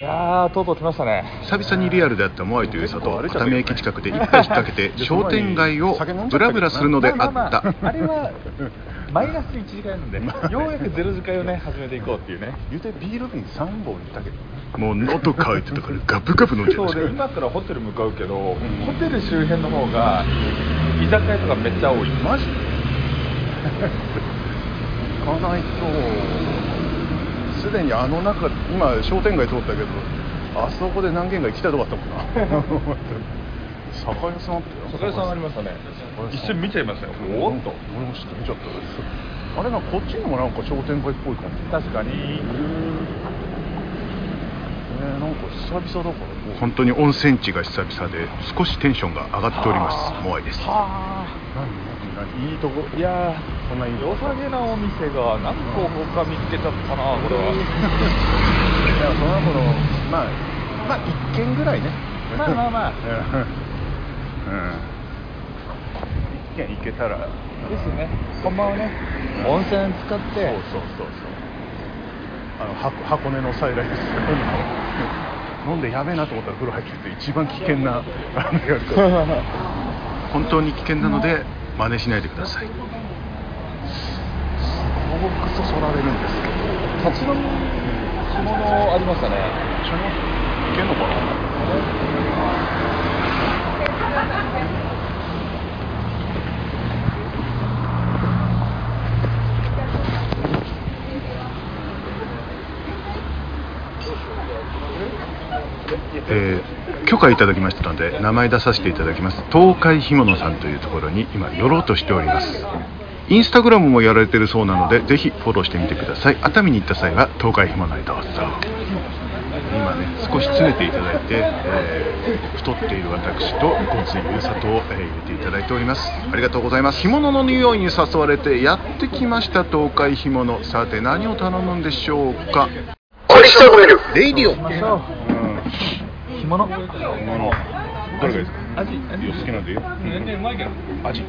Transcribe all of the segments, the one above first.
いやーとうとう来ましたね。久々にリアルであったモアイという里熱海駅近くで一杯引っ掛けて 商店街をブラブラするのであった。まあれはマイナス1時間なんでようやくゼロ時間をね始めていこうっていうね。言うてビール瓶3本いったけどもう喉乾いてたからガブガブ飲んじゃいそうました。で今からホテル向かうけど、ホテル周辺の方が居酒屋とかめっちゃ多い。マジ行かないとすでにあの中今商店街通ったけどあそこで何軒か行きたいとこあったもんな。酒屋さんあったよ。酒屋さんありましたね。一瞬見ちゃいましたよ。おーっと。俺も知って見ちゃったです。あれなこっちにもなんか商店街っぽい感じ。確かに。えー、なんか久々だから。本当に温泉地が久々で少しテンションが上がっております。モアイです。は何何何いいとこ。あいやそんな良さげなお店が何個他見つけちゃったなこれは。いやその頃まあまあ。一軒ぐらいねまあまあまあ うん。一軒行けたらですねこん。ばん。はね温泉使ってそうそうそうそうあの箱箱根の再来です飲ん。でやべえなと思ったら風呂入ってて一番危険なあのやり方本当に危険なので真似しないでくださいごくそられるんですけど。立ち飲み着物ありましたね。一緒に行けんのかなえー許可いただきましたので名前出させていただきます。東海干物さんというところに今寄ろうとしております。インスタグラムもやられてるそうなのでぜひフォローしてみてください。熱海に行った際は東海干物へどうぞ今ね少し詰めていただいて、えー太っている私とごついゆうさとを、えー入れていただいております。ありがとうございます。干物の匂いに誘われてやってきました東海干物さて何を頼むんでしょうか？レイディオ。着物どれがいいですか？味いいよ好きなんでいいよ。全然うまいけど。味。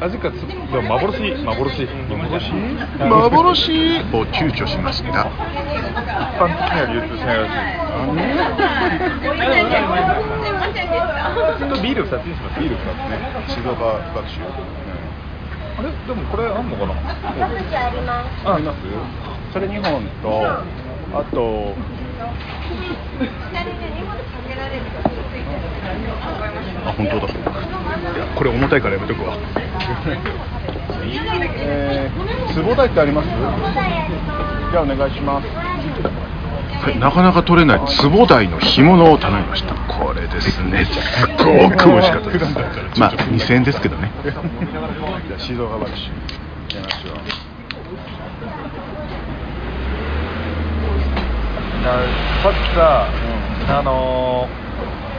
味か。つでも幻幻。幻。幻？を躊躇しました。一般的には流通しないらしいちょっとビール2つにします。ビール2つね。静岡学習あれ？でもこれあんのかな？ああります？それ2本とあとあ本当だ。いやこれ重たいからやめとくわ。えー、つぼだいってあります？じゃあお願いします。はい、なかなか取れない。壺台の干物を頼みました。これですね。すっごく美味しかったです。まあ2000円ですけどね。じゃあ静岡学習やりましょうさっきさ、あのー、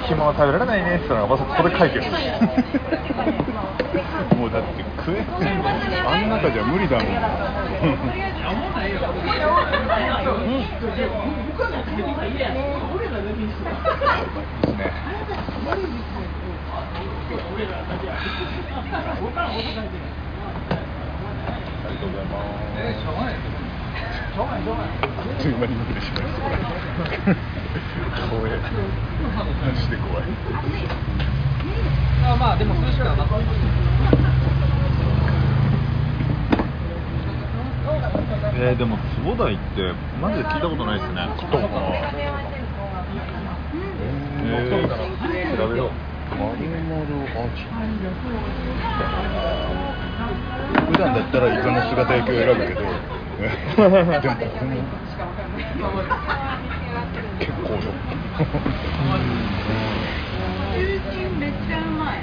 干物食べられないねって言ったのがまさかここで解決。もうだって食えあん中じゃ無理だもん。ありがとうございますあっという間に飲ん。でしまいそうだ怖いマジで怖いあまあでも涼しくはなえー、でも坪台ってマジで聞いたことないですね食ったことないえー、調べ普段だったらイカの姿焼きを選ぶけど。で もめっちゃうまい。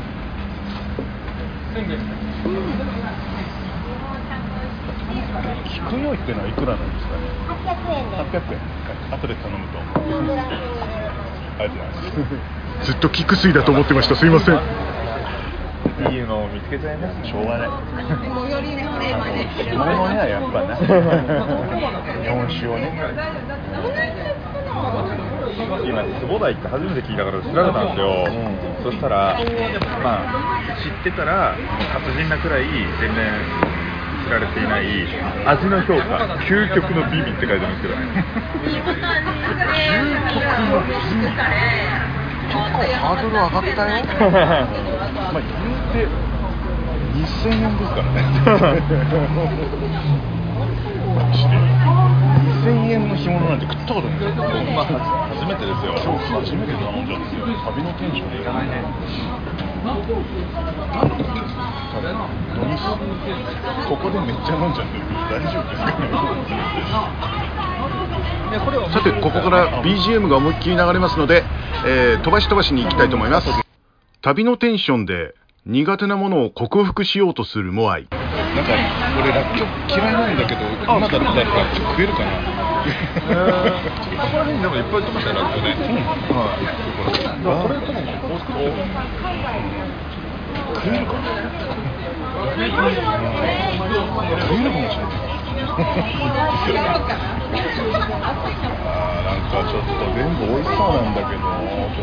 菊酔いってのはいくらなん。ですかね800円です。800円後で頼むとありがとうございますずっと菊水だと思ってましたすいません。いいのを見つけちゃいましたしょうがない最寄りのテーマで。干物にはやっぱな日本酒をね今坪台って初めて聞いたから調べたんですよ、そしたらまあ知ってたら達人なくらい全然知られていない味の評価究極の美味って書いてますけど。ね究極の美味結構ハードル上がったよ。まあ言うて2000円ですからね 2000円の干物なん。て食ったことないですよまあ初めてですよそう初めて頼ん。じゃうん。ですよ旅のテンションでいらないねここでめっちゃ飲ん。じゃって大丈夫ですかねさてここから BGM が思いっきり流れますので、えー飛ばし飛ばしに行きたいと思います旅のテンションで苦手なものを克服しようとするモアイなんか俺らっきょ嫌いなん。だけど今だったららっきょ食えるかな、ここら辺でもいっぱい売ってましたよラッキョね、はいこれ多分ここ作ってる食えるかな食えるかもしれないあなん。かちょっと全部美味しそうなん。だけど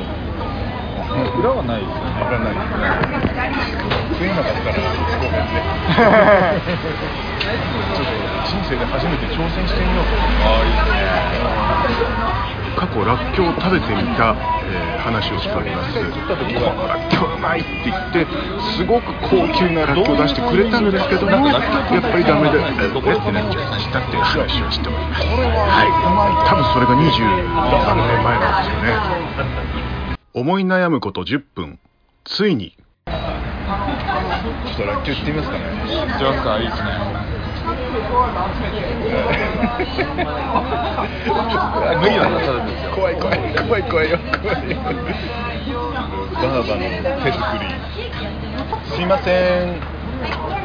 裏はないですよねわかん。ない食えなかったらごめん。ね人生で初めて挑戦してみようとああいいですね。過去らっきょうを食べてみた、えー話をしております。このらっきょううまいって言ってすごく高級ならっきょうを出してくれたんですけどもやっぱりダメでえーえってなっちゃいましたっていう話をしております。はい。多分それが23年前なんですよね。思い悩むこと10分。ついに。ちょっとらっきょう行ってみますかね。行ってますか？いいですね麦はなさるんですよ怖い怖い怖い怖いよ怖いよ。バーバの手作り。すいません。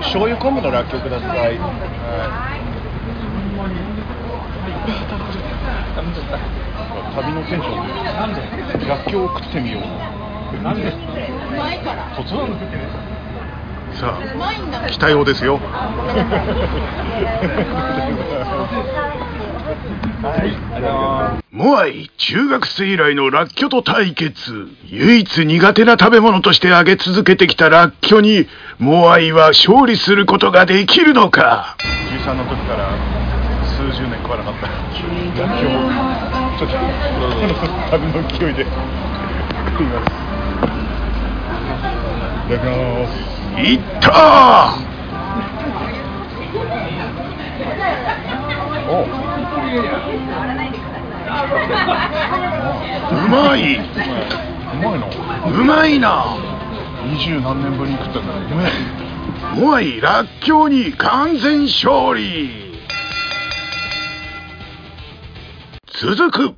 醤油昆布のらっきょうください。旅のテンションで。らっきょうを食ってみよう。うまいから。突然さあ来たようですよ。モアイ中学生以来のラッキョと対決。唯一苦手な食べ物として挙げ続けてきたラッキョにモアイは勝利することができるのか。13の時から数十年食わなかった。らっきょうちょっと旅の勢いで。食います。いただきますいったおう。まいうまい。なうまいな。二十何年ぶりに食ったんだうめえモアイラッキョに完全勝利。続く